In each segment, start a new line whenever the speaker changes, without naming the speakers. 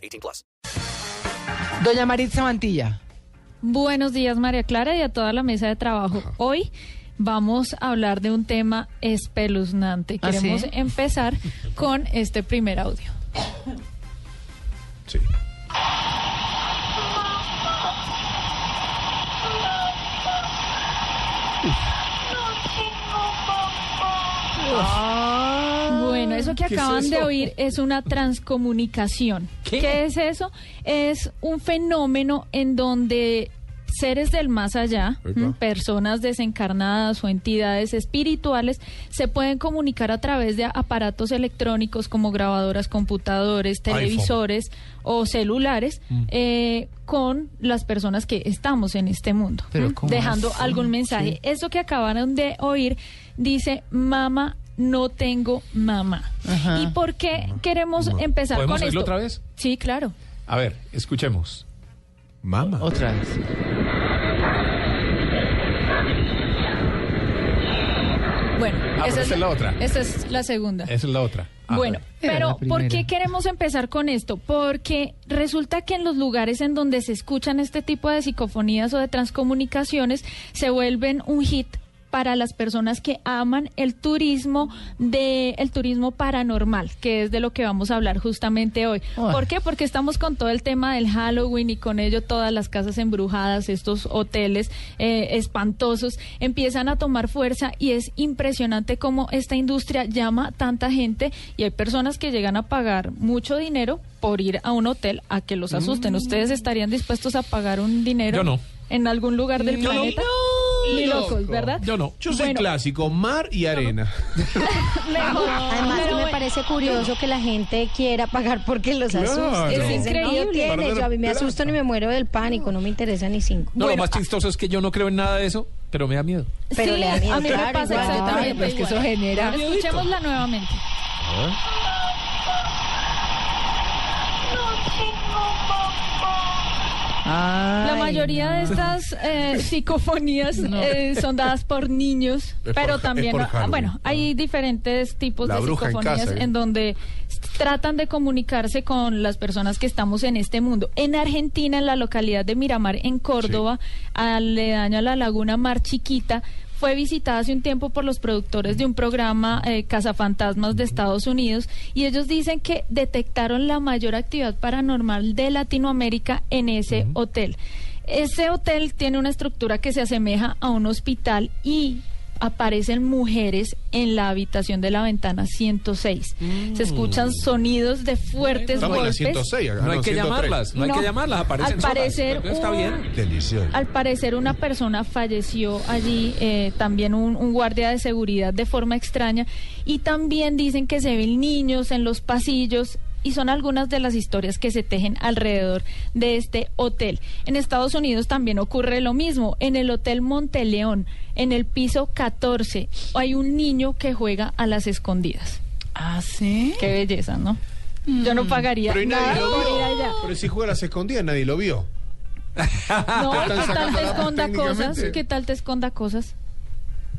18 plus.
Doña Maritza Mantilla.
Buenos días, María Clara, y a toda la mesa de trabajo. Hoy vamos a hablar de un tema espeluznante.
¿Ah,
Queremos
sí?
empezar con este primer audio.
Sí.
Eso que
¿qué es
acaban de oír es una transcomunicación.
¿Qué?
es eso? Es un fenómeno en donde seres del más allá, personas desencarnadas o entidades espirituales, se pueden comunicar a través de aparatos electrónicos como grabadoras, computadores, televisores o celulares eh, con las personas que estamos en este mundo,
Pero
¿m?
¿cómo
dejando algún mensaje. Eso que acabaron de oír dice, mamá, no tengo mamá.
Ajá.
¿Y por qué queremos empezar
¿Podemos
con esto?
otra vez?
Sí, claro.
A ver, escuchemos. Mama.
Otra vez.
Bueno,
Ah, esa es la otra.
Esta es la segunda.
Esa es la otra. Ah,
Bueno, pero ¿por qué queremos empezar con esto? Porque resulta que en los lugares en donde se escuchan este tipo de psicofonías o de transcomunicaciones se vuelven un hit para las personas que aman el turismo de el turismo paranormal, que es de lo que vamos a hablar justamente hoy.
Uy.
¿Por qué? Porque estamos con todo el tema del Halloween y con ello todas las casas embrujadas, estos hoteles eh, espantosos empiezan a tomar fuerza y es impresionante cómo esta industria llama a tanta gente y hay personas que llegan a pagar mucho dinero por ir a un hotel a que los asusten. ¿Ustedes estarían dispuestos a pagar un dinero?
Yo no.
En algún lugar del
Yo no.
planeta. Ni locos, ¿verdad?
Yo no.
Yo soy
Bueno.
clásico, mar y arena.
Mejor.
Además,
Pero
me parece curioso que la gente quiera pagar porque los
Claro.
asusta.
Es
"No,
increíble.
tienes".
Perder
Yo a mí me
plata.
asusto y me muero del pánico, no me interesa ni cinco.
No,
Bueno,
lo más chistoso es que yo no creo en nada de eso, pero me da miedo.
Pero
sí,
le da miedo,
a mí me
claro,
pasa
igual.
exactamente
Ay, pues que
igual.
eso genera-
Escuchémosla nuevamente. La
Ay,
mayoría de estas eh, psicofonías eh, son dadas por niños,
Es
pero
por-
también,
por
ah, bueno, hay diferentes tipos
La
de
en
psicofonías
casa, ¿eh?
en donde tratan de comunicarse con las personas que estamos en este mundo. En Argentina, en la localidad de Miramar, en Córdoba, aledaño a la laguna Mar Chiquita, fue visitada hace un tiempo por los productores de un programa eh, Cazafantasmas de Estados Unidos y ellos dicen que detectaron la mayor actividad paranormal de Latinoamérica en ese hotel. Ese hotel tiene una estructura que se asemeja a un hospital y aparecen mujeres en la habitación de la ventana 106. Se escuchan sonidos de fuertes
Estamos en la
golpes.
106. acá,
No hay que
103.
llamarlas, no, hay que llamarlas, aparecen
Al
solas.
parecer,
Está
un-
bien.
Delicioso.
Al parecer una persona falleció allí, eh, también un, un guardia de seguridad de forma extraña y también dicen que se ven niños en los pasillos y son algunas de las historias que se tejen alrededor de este hotel. En Estados Unidos también ocurre lo mismo. En el Hotel Monteleón, en el piso 14, hay un niño que juega a las escondidas.
¿Ah, sí?
Qué belleza, ¿no? Yo no pagaría
Pero
nada
nadie lo
por ir
vio.
allá.
Pero si juega a las escondidas, nadie lo vio.
No, ¿y
Están
¿qué tal te esconda cosas? ¿Qué tal te esconda cosas?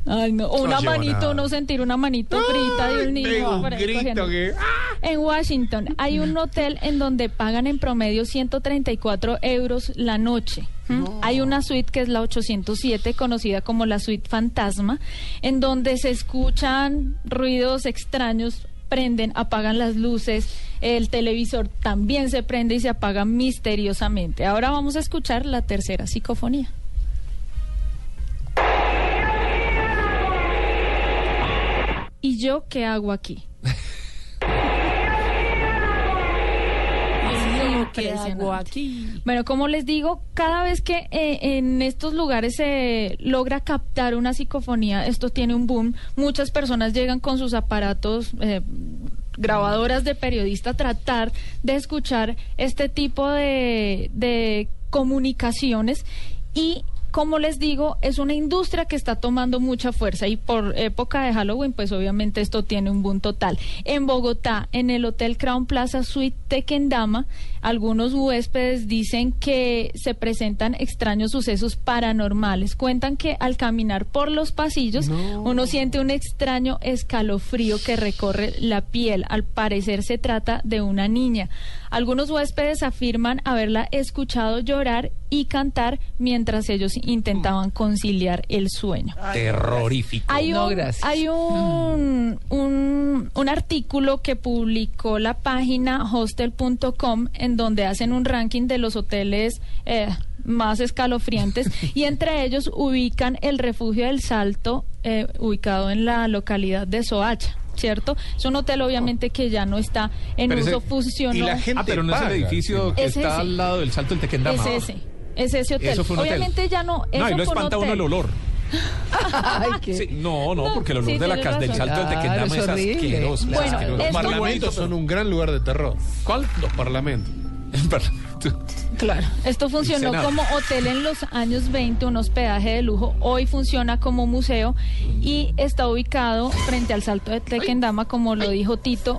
Ay, no. O una manito,
nada.
no sentir una manito frita de un niño.
Un grito que... ¡ah!
En Washington hay un hotel en donde pagan en promedio 134 euros la noche. ¿m? Hay una suite que es la 807, conocida como la suite fantasma, en donde se escuchan ruidos extraños, prenden, apagan las luces, el televisor también se prende y se apaga misteriosamente. Ahora vamos a escuchar la tercera psicofonía. ¿Y yo qué hago aquí?
¿Qué hago aquí?
Bueno, como les digo, cada vez que eh, en estos lugares se logra captar una psicofonía, esto tiene un boom. Muchas personas llegan con sus aparatos eh, grabadoras de periodista tratar de escuchar este tipo de, de comunicaciones y como les digo, es una industria que está tomando mucha fuerza y por época de Halloween, pues obviamente esto tiene un boom total. En Bogotá, en el Hotel Crown Plaza Suite Tequendama, algunos huéspedes dicen que se presentan extraños sucesos paranormales. Cuentan que al caminar por los pasillos, uno siente un extraño escalofrío que recorre la piel. Al parecer se trata de una niña. Algunos huéspedes afirman haberla escuchado llorar y cantar mientras ellos intentaban conciliar el sueño.
Terrorífico.
Hay
No,
un,
gracias.
hay un, un, un artículo que publicó la página hostel.com en donde hacen un ranking de los hoteles eh, más escalofriantes y entre ellos ubican el refugio del Salto eh, ubicado en la localidad de Soacha. ¿Cierto? Es un hotel obviamente que ya no está en
Pero ese-
uso funcional.
y la gente
Ah, pero no es el edificio que
Es
está
ese.
al lado del salto del Tequendama.
Es ese. Es ese hotel.
Eso fue un hotel.
obviamente ya no.
No,
eso
y no
fue un
espanta uno
hotel.
el olor.
Ay, qué-
Sí, no, no, porque el olor
sí,
de la casa del salto del Tequendama
es
asqueroso.
Bueno,
asqueroso.
Los
esto-
parlamentos son un gran lugar de terror.
¿Cuál?
Los parlamentos.
Claro. Esto funcionó como hotel en los años 20, un hospedaje de lujo. Hoy funciona como museo y está ubicado frente al Salto de Tequendama, como lo dijo Tito.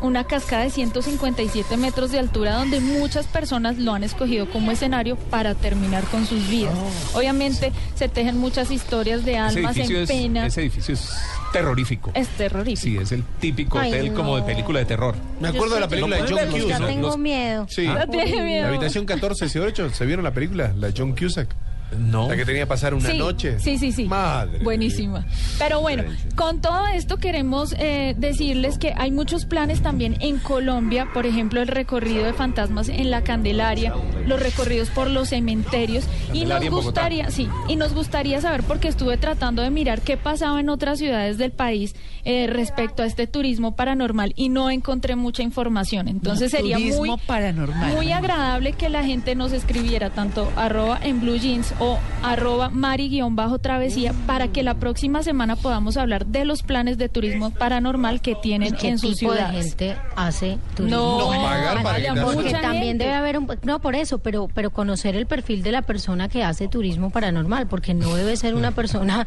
Una cascada de 157 metros de altura donde muchas personas lo han escogido como escenario para terminar con sus vidas. Obviamente se tejen muchas historias de almas en
es,
pena.
ese edificio es terrorífico.
Es terrorífico.
Sí, es el típico
Ay,
hotel como de película de terror.
Me acuerdo de la película de
no
John
verlos,
Ya
Cusack.
tengo miedo.
Sí.
No tiene miedo.
La habitación 14 y 8, ¿se vieron la película? La de John Cusack.
No.
La que tenía que pasar una
Sí,
noche.
Sí, sí, sí.
Madre.
Buenísima. Pero bueno, con todo esto queremos eh, decirles que hay muchos planes también en Colombia, por ejemplo, el recorrido de fantasmas en la Candelaria, los recorridos por los cementerios y nos gustaría, sí, y nos gustaría saber porque estuve tratando de mirar qué pasaba en otras ciudades del país eh, respecto a este turismo paranormal y no encontré mucha información. Entonces sería muy
paranormal.
muy agradable que la gente nos escribiera tanto arroba en blue jeans o arroba mari-travesía para que la próxima semana podamos hablar de los planes de turismo paranormal que
¿Y
tienen
qué
en sus
tipo de gente hace turismo?
No,
pagar para
Porque también
gente.
debe haber un... No, por eso, pero, pero conocer el perfil de la persona que hace turismo paranormal, porque no debe ser una persona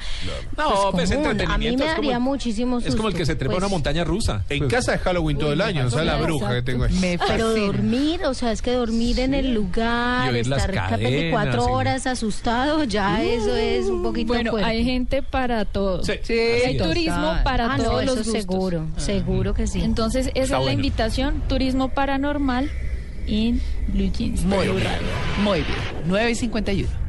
No, pues,
pues, común. A mí
entretenimiento,
me daría
el-
muchísimo susto.
Es como el que se trepa a una
pues.
montaña rusa.
En
Pues,
casa es Halloween todo el año, o sea, la
Exacto.
bruja que tengo ahí.
Me
Pero dormir, o sea, es que dormir en el lugar,
Y oír las
estar
cadenas,
24
sí.
horas asustado, ya eso es un poquito
Bueno,
fuerte.
hay gente para todo.
Sí.
Sí,
hay turismo para
ah, no,
todos
eso
los gustos.
seguro, seguro que sí.
Entonces, esa es la
bueno.
invitación, turismo paranormal en Blue Jeans.
Muy bien. Muy bien. 9 y 51.